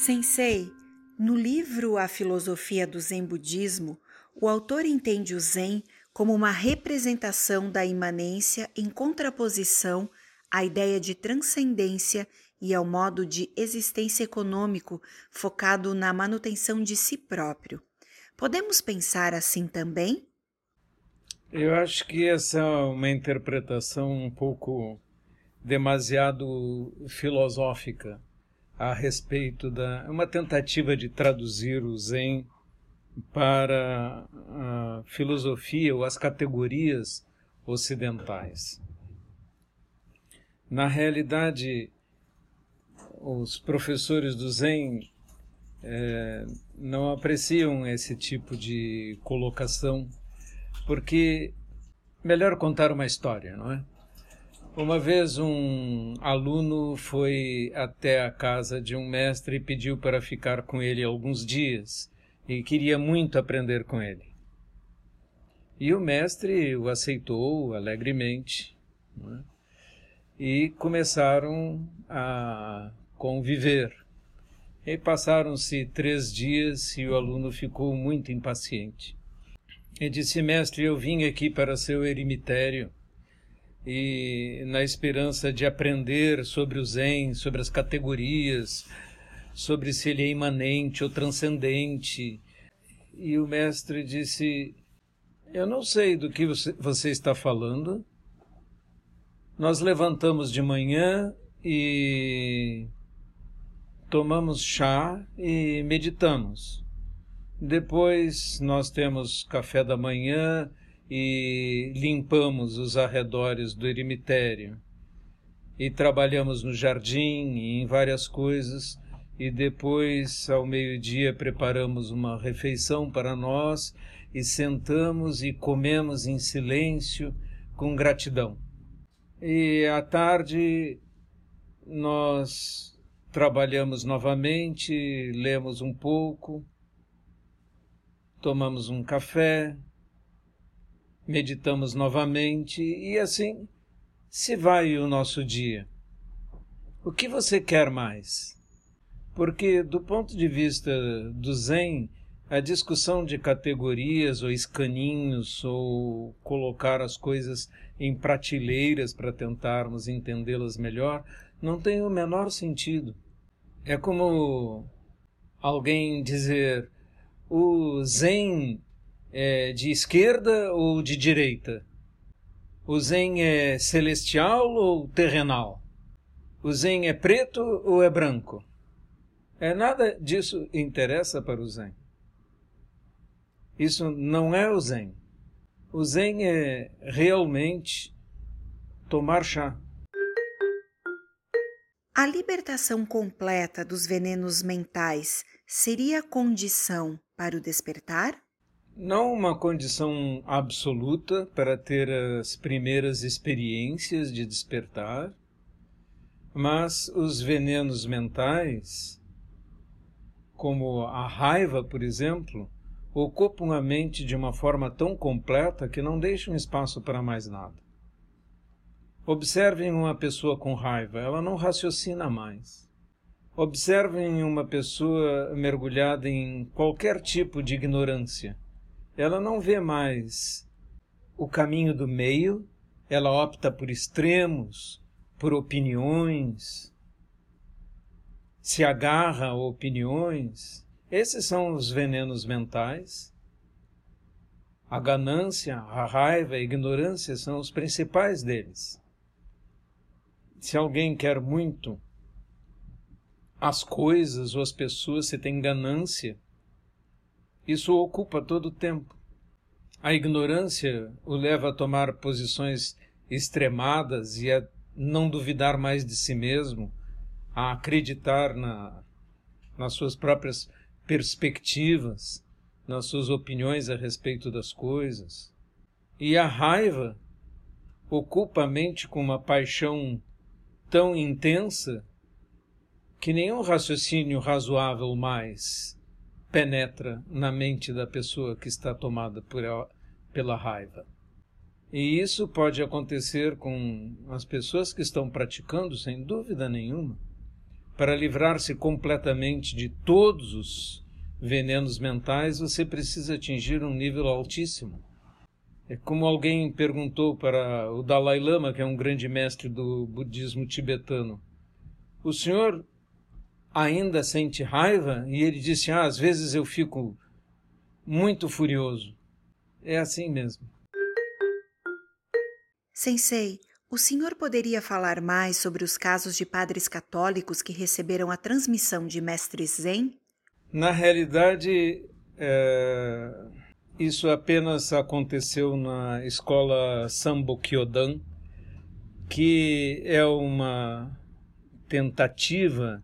Sensei, no livro A Filosofia do Zen Budismo, o autor entende o Zen como uma representação da imanência em contraposição à ideia de transcendência e ao modo de existência econômico focado na manutenção de si próprio. Podemos pensar assim também? Eu acho que essa é uma interpretação um pouco demasiado filosófica a respeito da uma tentativa de traduzir o Zen para a filosofia ou as categorias ocidentais. Na realidade, os professores do Zen é, não apreciam esse tipo de colocação, porque melhor contar uma história, não é? Uma vez um aluno foi até a casa de um mestre e pediu para ficar com ele alguns dias e queria muito aprender com ele. E o mestre o aceitou alegremente né? e começaram a conviver. E passaram-se três dias e o aluno ficou muito impaciente. E disse: Mestre, eu vim aqui para seu eremitério e na esperança de aprender sobre o Zen, sobre as categorias, sobre se ele é imanente ou transcendente. E o mestre disse: Eu não sei do que você, você está falando. Nós levantamos de manhã e tomamos chá e meditamos. Depois nós temos café da manhã e limpamos os arredores do eremitério. E trabalhamos no jardim e em várias coisas, e depois, ao meio-dia, preparamos uma refeição para nós e sentamos e comemos em silêncio, com gratidão. E à tarde, nós trabalhamos novamente, lemos um pouco, tomamos um café, meditamos novamente e assim se vai o nosso dia. O que você quer mais? Porque, do ponto de vista do Zen, a discussão de categorias ou escaninhos ou colocar as coisas em prateleiras para tentarmos entendê-las melhor não tem o menor sentido. É como alguém dizer o Zen é de esquerda ou de direita? O Zen é celestial ou terrenal? O Zen é preto ou é branco? É nada disso interessa para o Zen. Isso não é o Zen. O Zen é realmente tomar chá. A libertação completa dos venenos mentais seria condição para o despertar? Não uma condição absoluta para ter as primeiras experiências de despertar, mas os venenos mentais, como a raiva, por exemplo, ocupam a mente de uma forma tão completa que não deixam espaço para mais nada. Observem uma pessoa com raiva, ela não raciocina mais. Observem uma pessoa mergulhada em qualquer tipo de ignorância ela não vê mais o caminho do meio, ela opta por extremos, por opiniões, se agarra a opiniões. Esses são os venenos mentais. A ganância, a raiva, a ignorância são os principais deles. Se alguém quer muito as coisas ou as pessoas, se tem ganância, isso ocupa todo o tempo. A ignorância o leva a tomar posições extremadas e a não duvidar mais de si mesmo, a acreditar na, nas suas próprias perspectivas, nas suas opiniões a respeito das coisas. E a raiva ocupa a mente com uma paixão tão intensa que nenhum raciocínio razoável mais penetra na mente da pessoa que está tomada por ela, pela raiva. E isso pode acontecer com as pessoas que estão praticando, sem dúvida nenhuma. para livrar-se completamente de todos os venenos mentais, você precisa atingir um nível altíssimo. É como alguém perguntou para o Dalai Lama, que é um grande mestre do budismo tibetano: O senhor ainda sente raiva? E ele disse: Ah, às vezes eu fico muito furioso. É assim mesmo. Sensei, o senhor poderia falar mais sobre os casos de padres católicos que receberam a transmissão de mestres Zen? Na realidade, é, isso apenas aconteceu na escola Sambo Kyodan, que é uma tentativa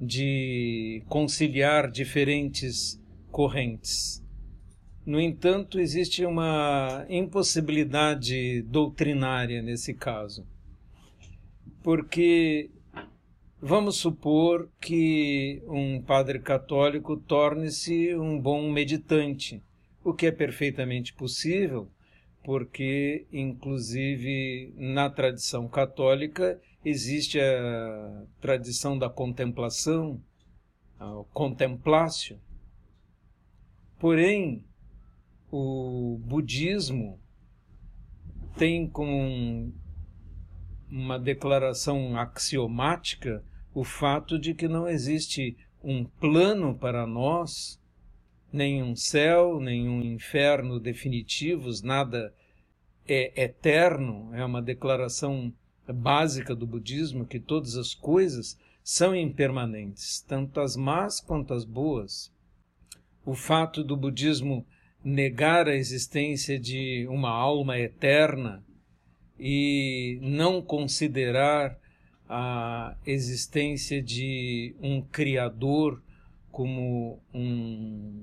de conciliar diferentes correntes. No entanto, existe uma impossibilidade doutrinária nesse caso, porque vamos supor que um padre católico torne-se um bom meditante, o que é perfeitamente possível, porque, inclusive, na tradição católica existe a tradição da contemplação, a contemplácio. Porém, o budismo tem como um, uma declaração axiomática o fato de que não existe um plano para nós, nem um céu, nem um inferno definitivos, nada é eterno, é uma declaração básica do budismo que todas as coisas são impermanentes, tanto as más quanto as boas. O fato do budismo negar a existência de uma alma eterna e não considerar a existência de um Criador como um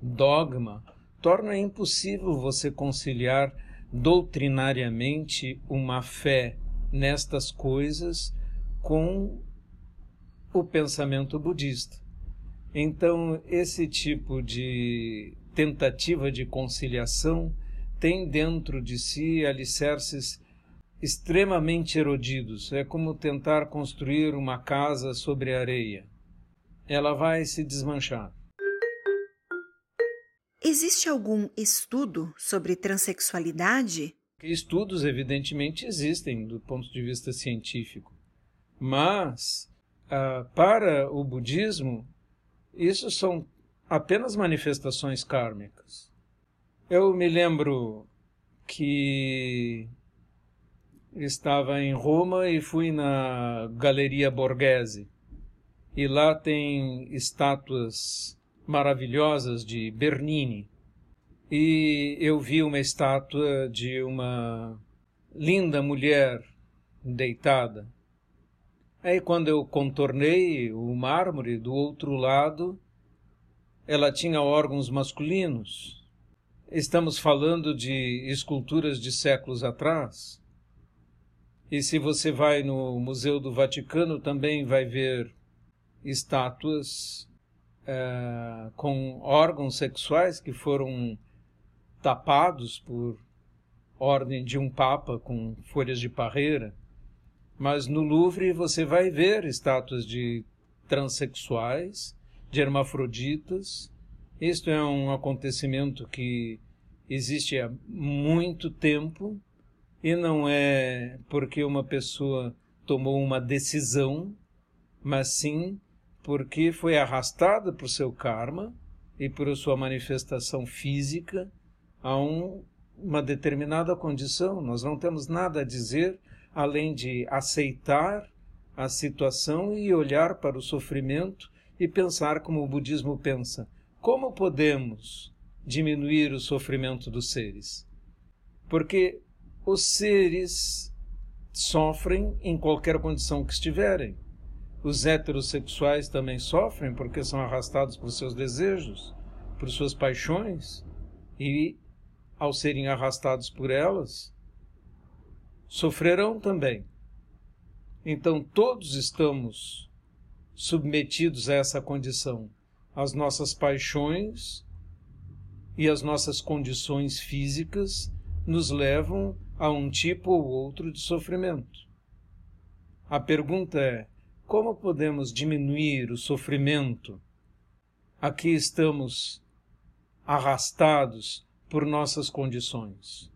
dogma, torna impossível você conciliar doutrinariamente uma fé nestas coisas com o pensamento budista. Então, esse tipo de tentativa de conciliação tem dentro de si alicerces extremamente erodidos. É como tentar construir uma casa sobre areia. Ela vai se desmanchar. Existe algum estudo sobre transexualidade? Estudos, evidentemente, existem do ponto de vista científico. Mas, ah, para o budismo, isso são apenas manifestações kármicas. Eu me lembro que estava em Roma e fui na Galeria Borghese. E lá tem estátuas maravilhosas de Bernini. E eu vi uma estátua de uma linda mulher deitada. Aí, quando eu contornei o mármore do outro lado, ela tinha órgãos masculinos. Estamos falando de esculturas de séculos atrás. E se você vai no Museu do Vaticano, também vai ver estátuas é, com órgãos sexuais que foram tapados por ordem de um papa com folhas de parreira. Mas no Louvre você vai ver estátuas de transexuais de hermafroditas. Isto é um acontecimento que existe há muito tempo e não é porque uma pessoa tomou uma decisão, mas sim porque foi arrastada por seu karma e por sua manifestação física a um, uma determinada condição. Nós não temos nada a dizer além de aceitar a situação e olhar para o sofrimento e pensar como o budismo pensa. Como podemos diminuir o sofrimento dos seres? Porque os seres sofrem em qualquer condição que estiverem. Os heterossexuais também sofrem porque são arrastados por seus desejos, por suas paixões, e ao serem arrastados por elas, sofrerão também. Então todos estamos submetidos a essa condição. As nossas paixões e as nossas condições físicas nos levam a um tipo ou outro de sofrimento. A pergunta é: como podemos diminuir o sofrimento a que estamos arrastados por nossas condições?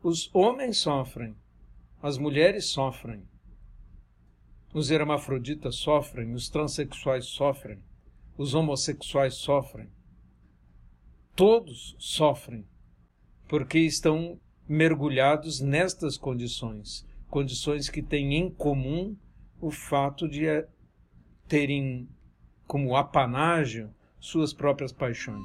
Os homens sofrem, as mulheres sofrem, os hermafroditas sofrem, os transexuais sofrem, os homossexuais sofrem. Todos sofrem porque estão mergulhados nestas condições, condições que têm em comum o fato de terem como apanágio suas próprias paixões.